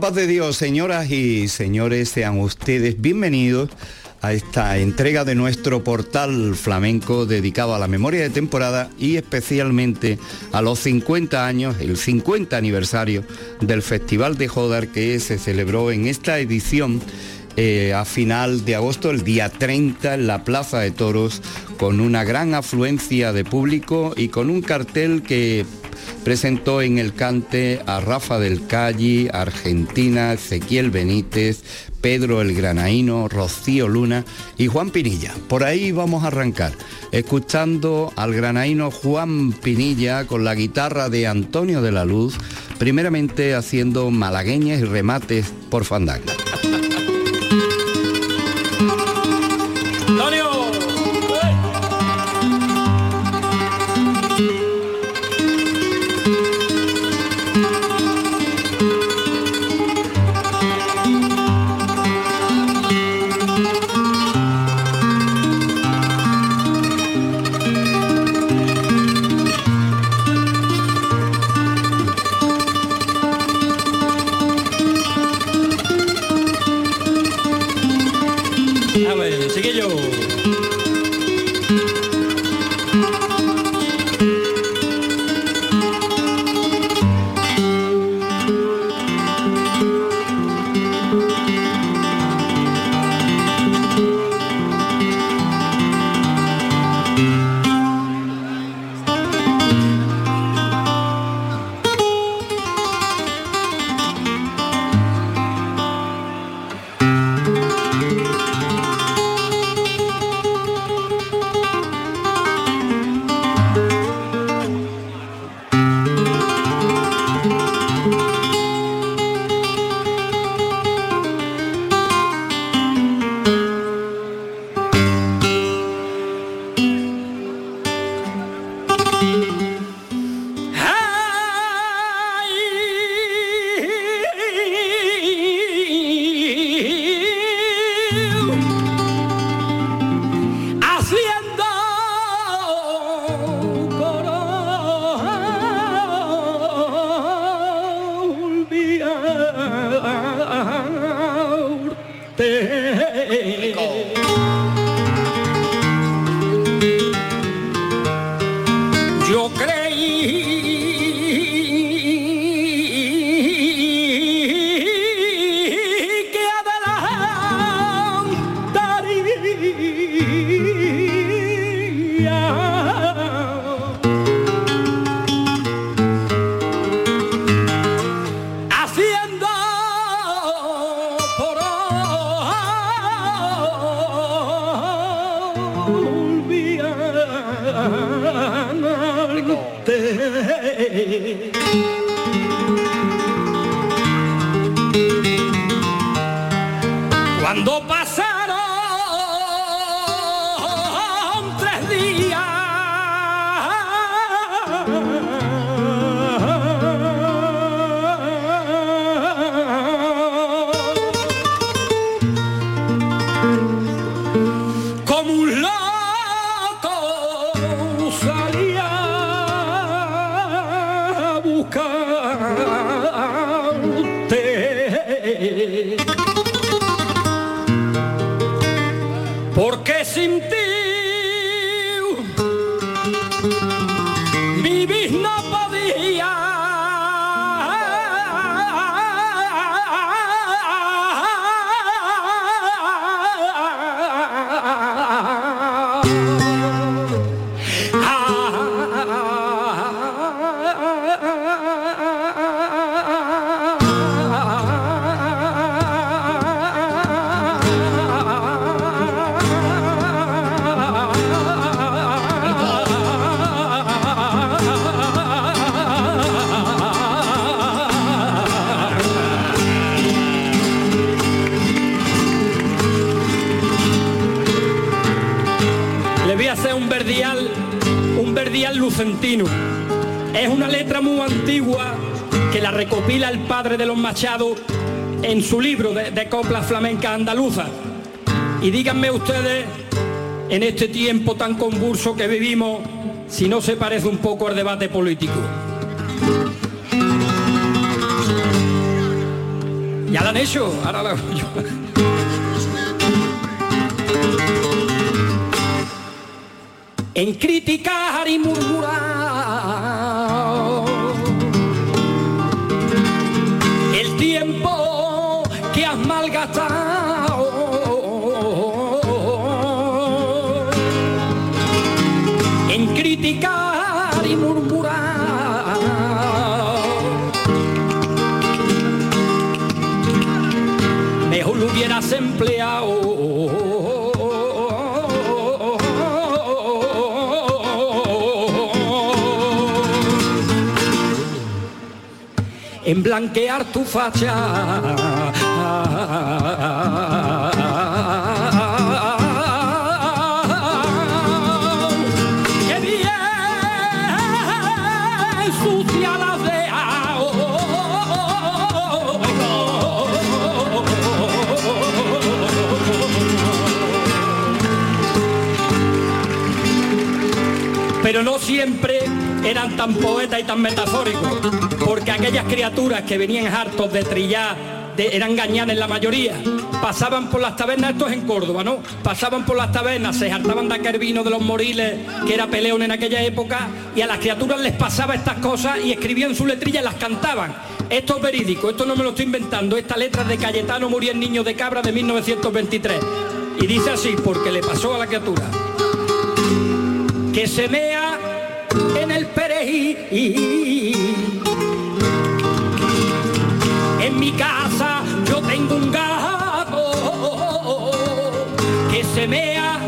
paz de Dios, señoras y señores, sean ustedes bienvenidos a esta entrega de nuestro portal flamenco dedicado a la memoria de temporada y especialmente a los 50 años, el 50 aniversario del Festival de Jodar que se celebró en esta edición eh, a final de agosto, el día 30, en la Plaza de Toros, con una gran afluencia de público y con un cartel que presentó en el cante a Rafa del Calle, Argentina, Ezequiel Benítez, Pedro el Granaíno, Rocío Luna y Juan Pinilla. Por ahí vamos a arrancar, escuchando al granaíno Juan Pinilla con la guitarra de Antonio de la Luz, primeramente haciendo malagueñas y remates por fandanga. Hacer un verdial, un verdial lucentino. Es una letra muy antigua que la recopila el padre de los Machados en su libro de, coplas flamencas andaluzas. Y díganme ustedes, en este tiempo tan convulso que vivimos, si no se parece un poco al debate político. Ya la han hecho, ahora yo. En criticar y murmurar el tiempo que has malgastado. En criticar y murmurar. Mejor lo hubieras empleado en blanquear tu facha Pero no siempre eran tan poetas y tan metafóricos, porque aquellas criaturas que venían hartos de trillar, de- eran gañanes la mayoría, pasaban por las tabernas, esto es en Córdoba, ¿no? Pasaban por las tabernas, se hartaban de aquel vino de los moriles, que era peleón en aquella época, y a las criaturas les pasaba estas cosas y escribían su letrilla y las cantaban. Esto es verídico, esto no me lo estoy inventando, esta letra de Cayetano Muriel Niño de Cabra de 1923. Y dice así, porque le pasó a la criatura que se mea en el perejil. En mi casa yo tengo un gato que se mea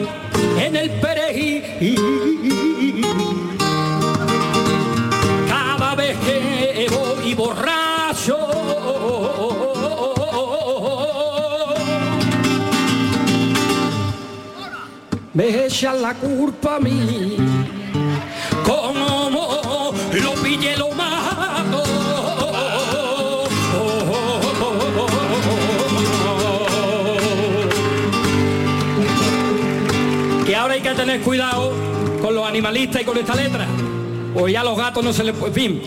en el perejil. Cada vez que voy borracho. me echan la culpa a mí. Tener cuidado con los animalistas y con esta letra. Pues ya los gatos no se les... En fin,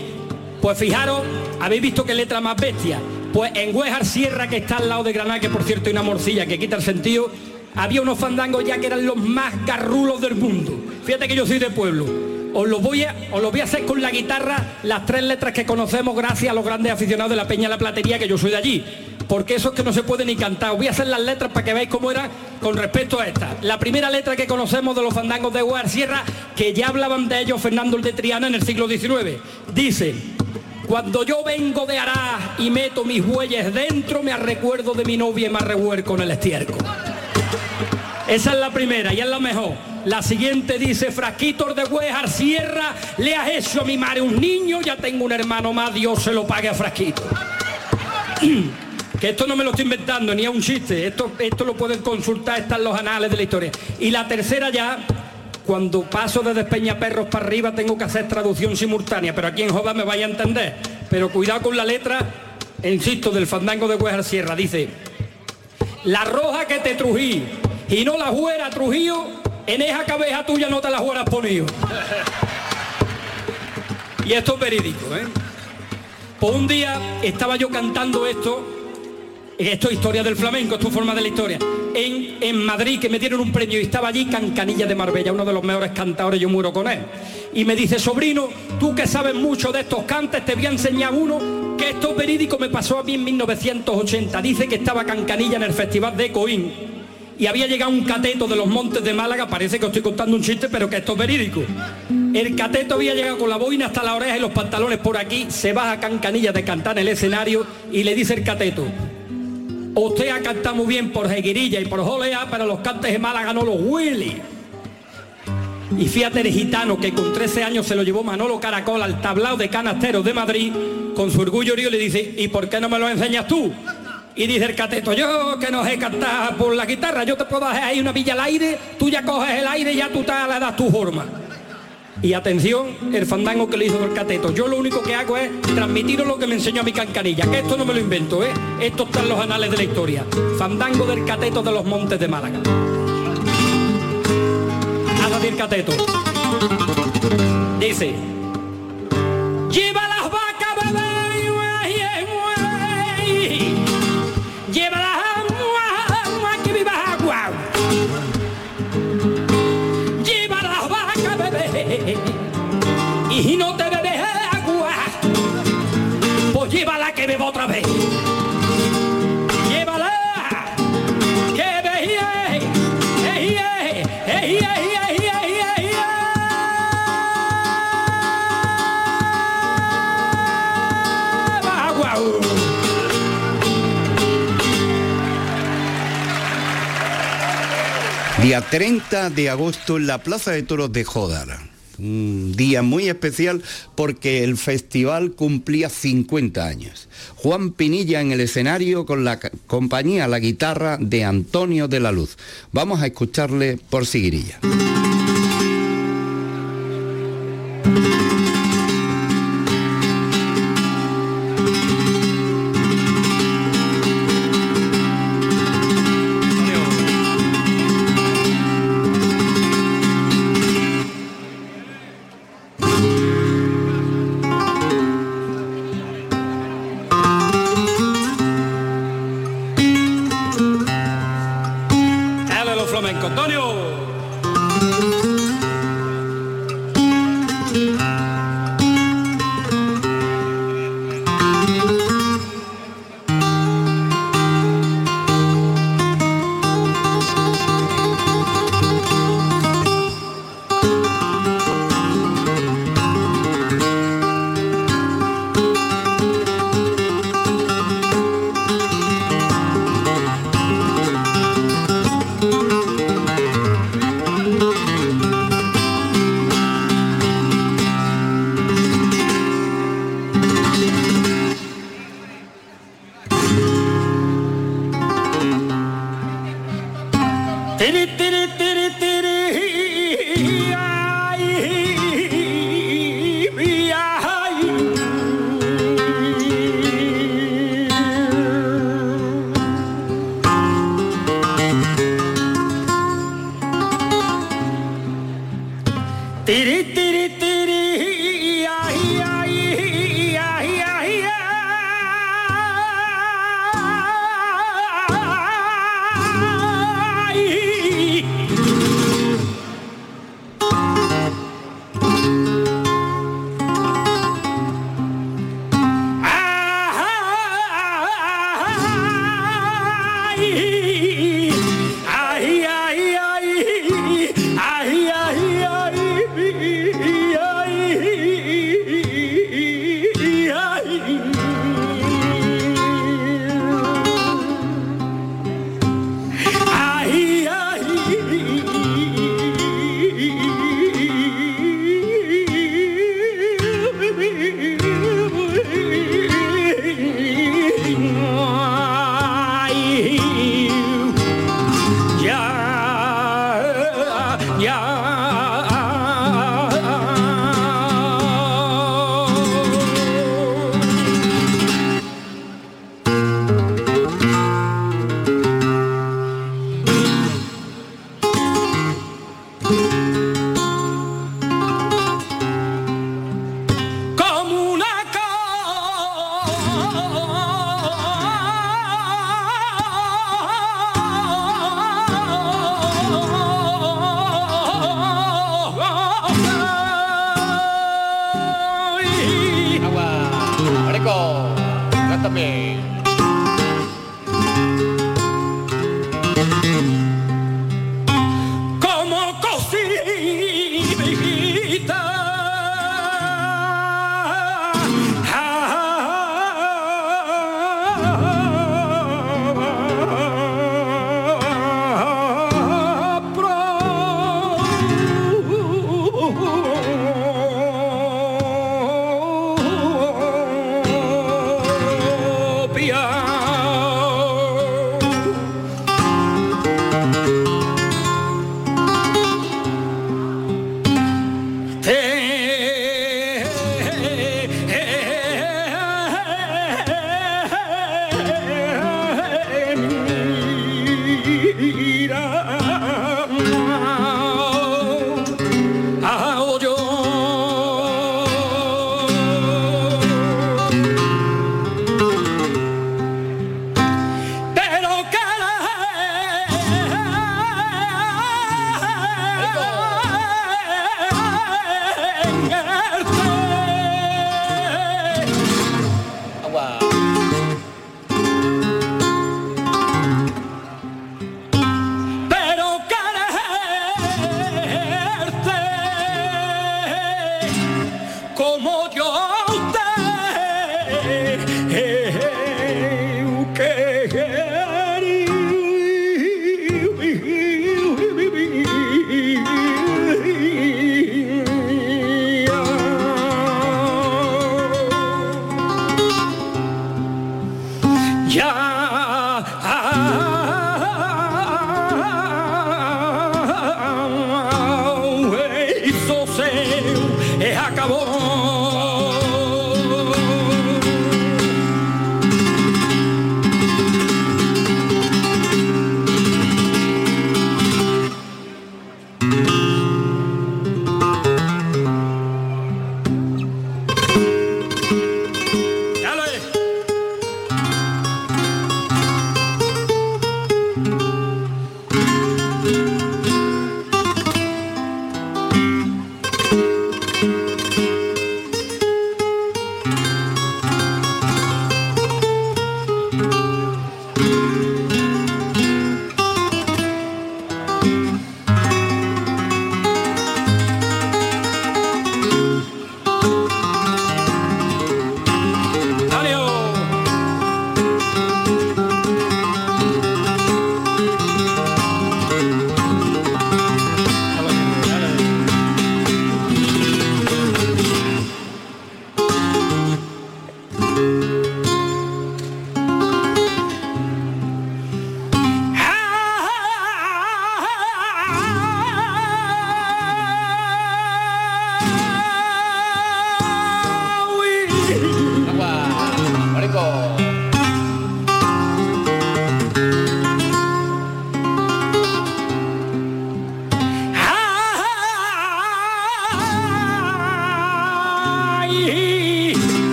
pues fijaros, habéis visto qué letra más bestia. Pues en Huejar Sierra, que está al lado de Granada, que por cierto hay una morcilla que quita el sentido, había unos fandangos ya que eran los más garrulos del mundo. Fíjate que yo soy de pueblo. Os lo voy a, os lo voy a hacer con la guitarra, las tres letras que conocemos gracias a los grandes aficionados de la Peña de la Platería, que yo soy de allí. Porque eso es que no se puede ni cantar. Voy a hacer las letras para que veáis cómo era con respecto a esta. La primera letra que conocemos de los fandangos de Huejar Sierra, que ya hablaban de ellos Fernando el de Triana en el siglo XIX. Dice, cuando yo vengo de Arás y meto mis bueyes dentro, me recuerdo de mi novia y me revuelco en el estiércol. Esa es la primera y es la mejor. La siguiente dice, frasquitos de Huejar Sierra, le has hecho a mi madre un niño, ya tengo un hermano más, Dios se lo pague a frasquito. que esto no me lo estoy inventando, ni es un chiste, esto, esto lo pueden consultar, están los anales de la historia. Y la tercera ya, cuando paso desde Peñaperros para arriba tengo que hacer traducción simultánea, pero aquí en Joda me vaya a entender. Pero cuidado con la letra, insisto, del fandango de Huejar Sierra, dice, la roja que te trují y no la juera Trujillo, en esa cabeza tuya no te la jueras ponido. Y esto es verídico, ¿eh? Pues un día estaba yo cantando esto, esto es historia del flamenco, esto es forma de la historia, en, en Madrid, que me dieron un premio y estaba allí Cancanilla de Marbella, uno de los mejores cantadores, yo muero con él. Y me dice, sobrino, tú que sabes mucho de estos cantes, te voy a enseñar uno, que esto es verídico, me pasó a mí en 1980. Dice que estaba Cancanilla en el Festival de Coín y había llegado un cateto de los montes de Málaga, parece que estoy contando un chiste, pero que esto es verídico. El cateto había llegado con la boina hasta la oreja y los pantalones por aquí, se baja Cancanilla de cantar en el escenario y le dice el cateto, usted ha cantado muy bien por Jeguirilla y por Jolea, pero los cantes de Málaga no los Willy. Y fíjate el gitano que con 13 años se lo llevó Manolo Caracol al tablao de canasteros de Madrid, con su orgullo río le dice, ¿y por qué no me lo enseñas tú? Y dice el cateto, yo que no sé cantar por la guitarra, yo te puedo hacer ahí una villa al aire, tú ya coges el aire y ya tú te le das tu forma. Y atención, el fandango que le hizo el cateto. Yo lo único que hago es transmitir lo que me enseñó a mi cancanilla, que esto no me lo invento, ¿eh? Esto está en los anales de la historia. Fandango del cateto de los montes de Málaga. A el cateto. Dice, Día 30 de agosto en la Plaza de Toros de Jodar. Un día muy especial porque el festival cumplía 50 años. Juan Pinilla en el escenario con la compañía, la guitarra de Antonio de la Luz. Vamos a escucharle por Siguirilla.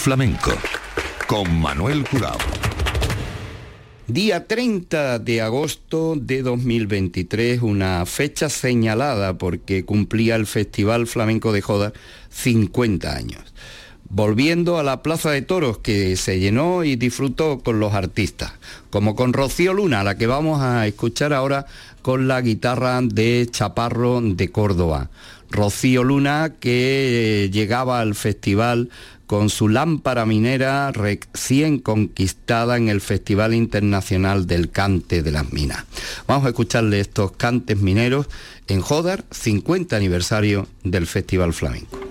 Flamenco con Manuel Curao. Día 30 de agosto de 2023, una fecha señalada porque cumplía el Festival Flamenco de Joda 50 años. Volviendo a la Plaza de Toros que se llenó y disfrutó con los artistas, como con Rocío Luna, la que vamos a escuchar ahora con la guitarra de Chaparro de Córdoba. Rocío Luna que llegaba al festival con su lámpara minera recién conquistada en el Festival Internacional del Cante de las Minas. Vamos a escucharle estos cantes mineros en Jodar, 50 aniversario del Festival Flamenco.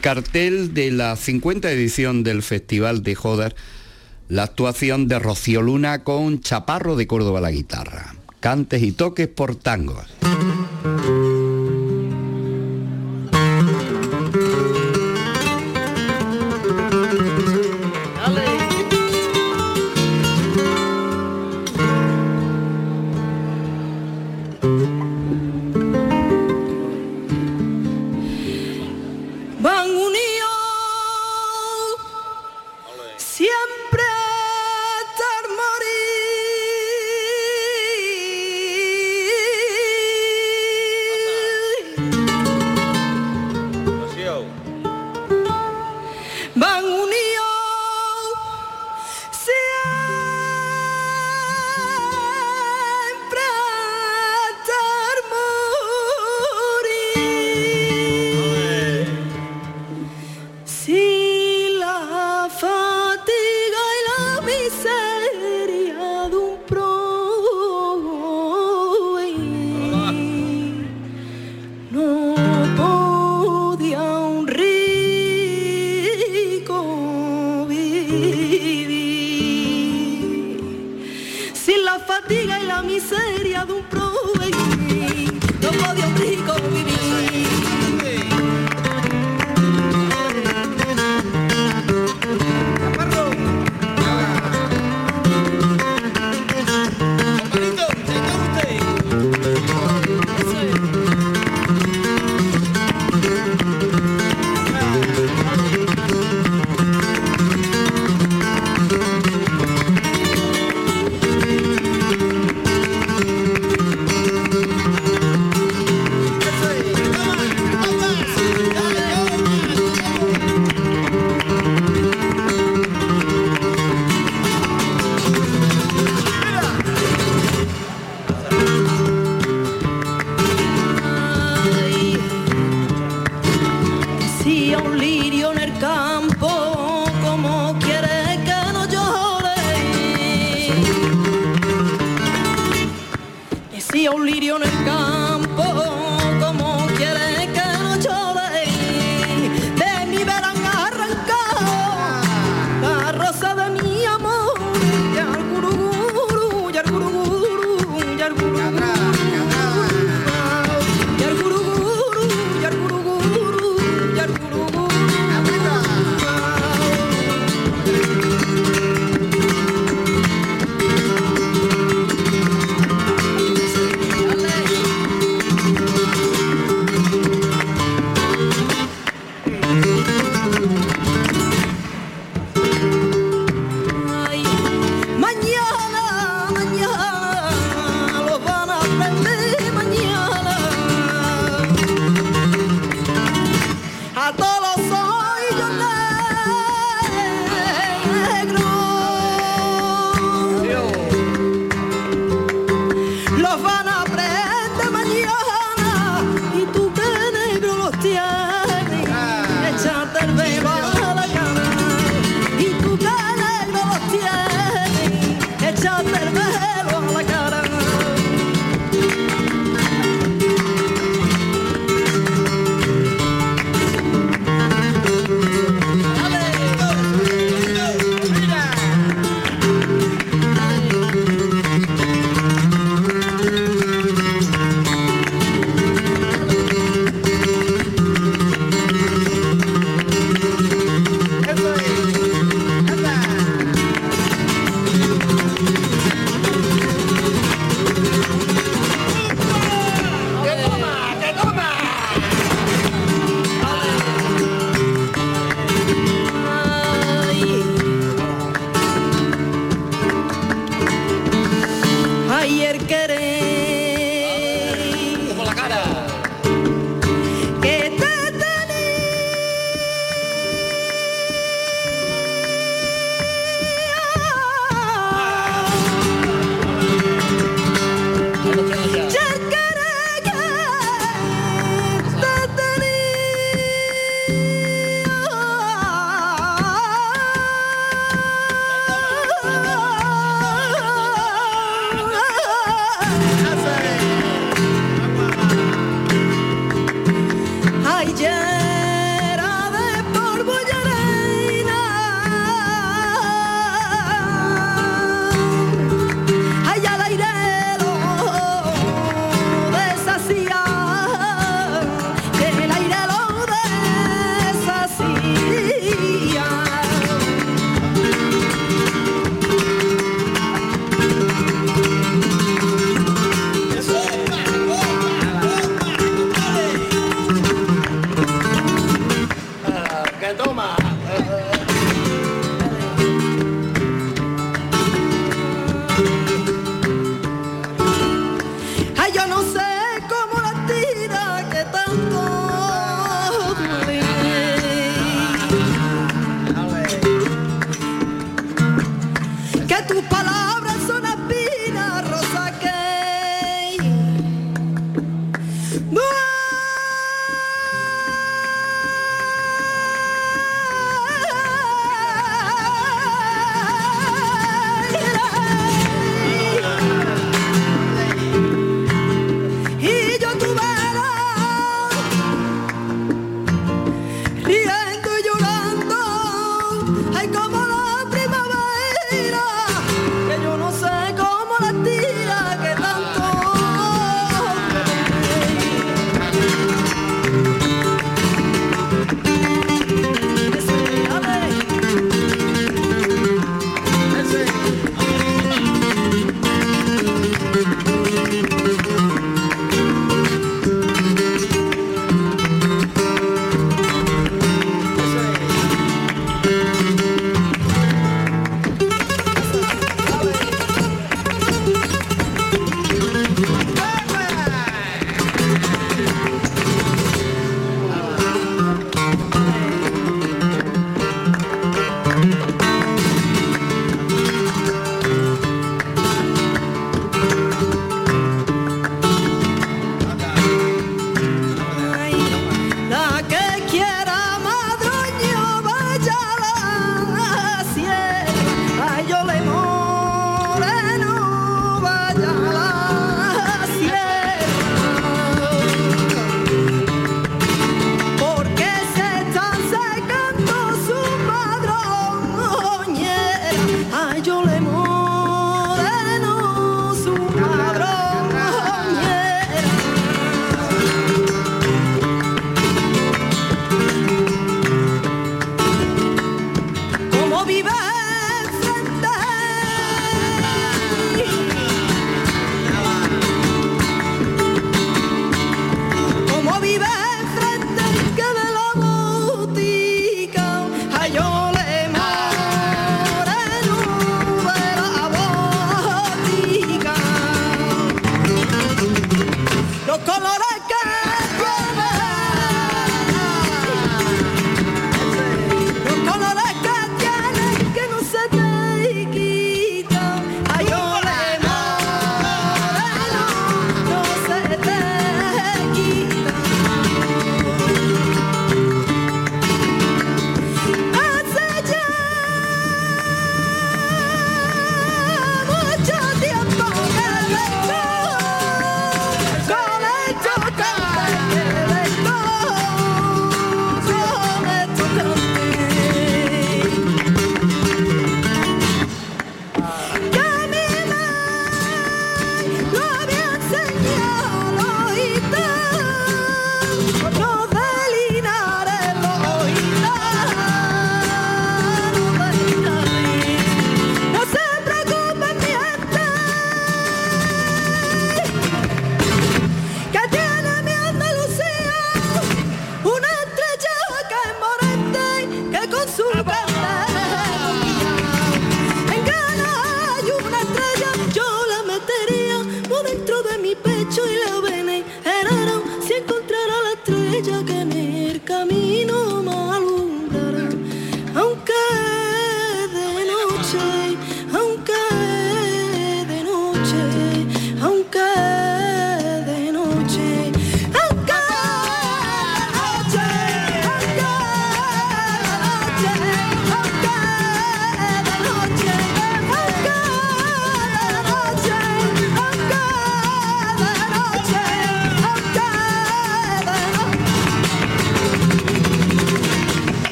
Cartel de la 50 edición del Festival de Jodar, la actuación de Rocío Luna con Chaparro de Córdoba la guitarra. Cantes y toques por tangos. Y yo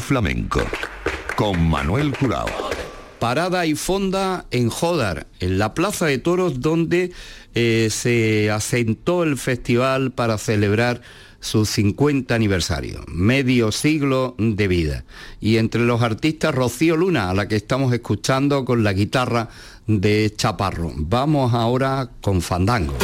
Flamenco con Manuel Curao. Parada y fonda en Jodar, en la Plaza de Toros donde eh, se asentó el festival para celebrar su 50 aniversario, medio siglo de vida. Y entre los artistas Rocío Luna, a la que estamos escuchando con la guitarra de Chaparro. Vamos ahora con Fandango.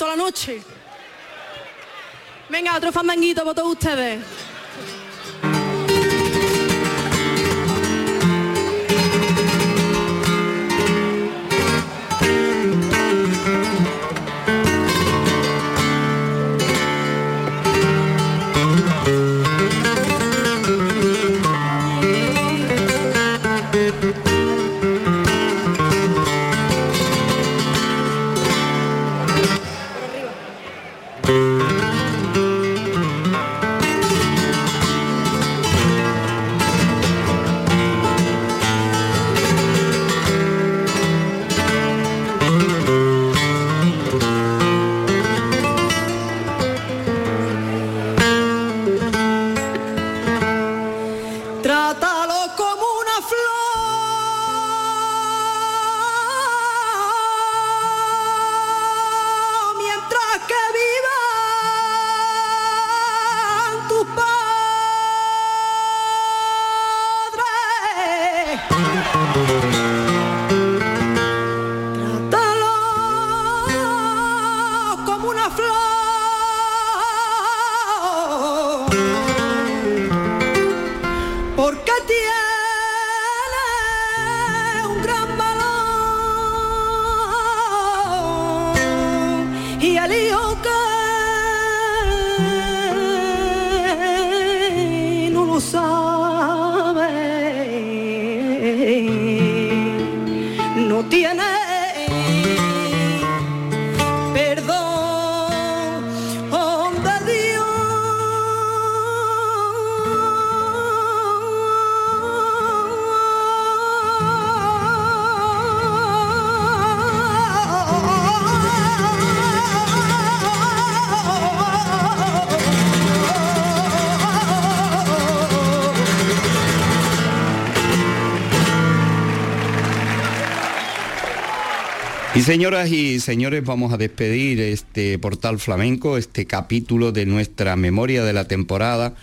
Toda la noche. Venga, otro fandanguito para todos ustedes. Y señoras y señores, vamos a despedir este portal flamenco, este capítulo de nuestra memoria de la temporada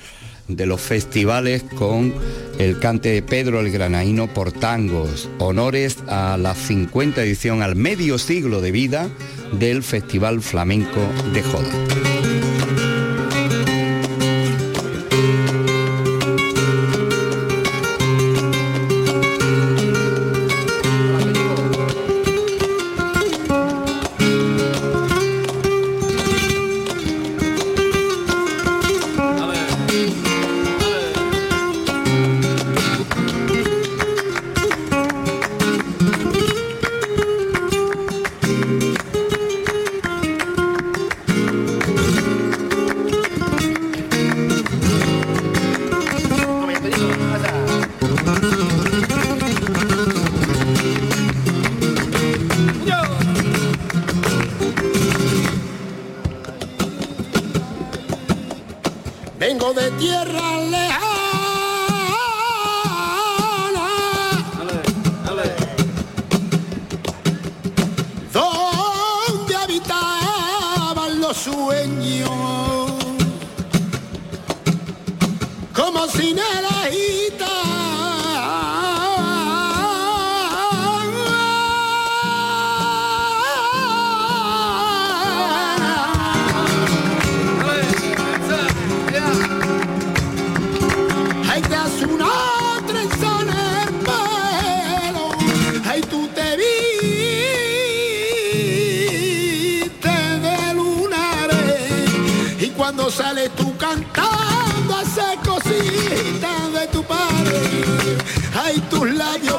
de los festivales con el cante de Pedro el Granaíno por tangos, honores a la 50 edición, al medio siglo de vida del Festival Flamenco de Joda. Ay, tú te viste de lunares. Y cuando sales tú cantando, hace cositas de tu padre. Ay, tus labios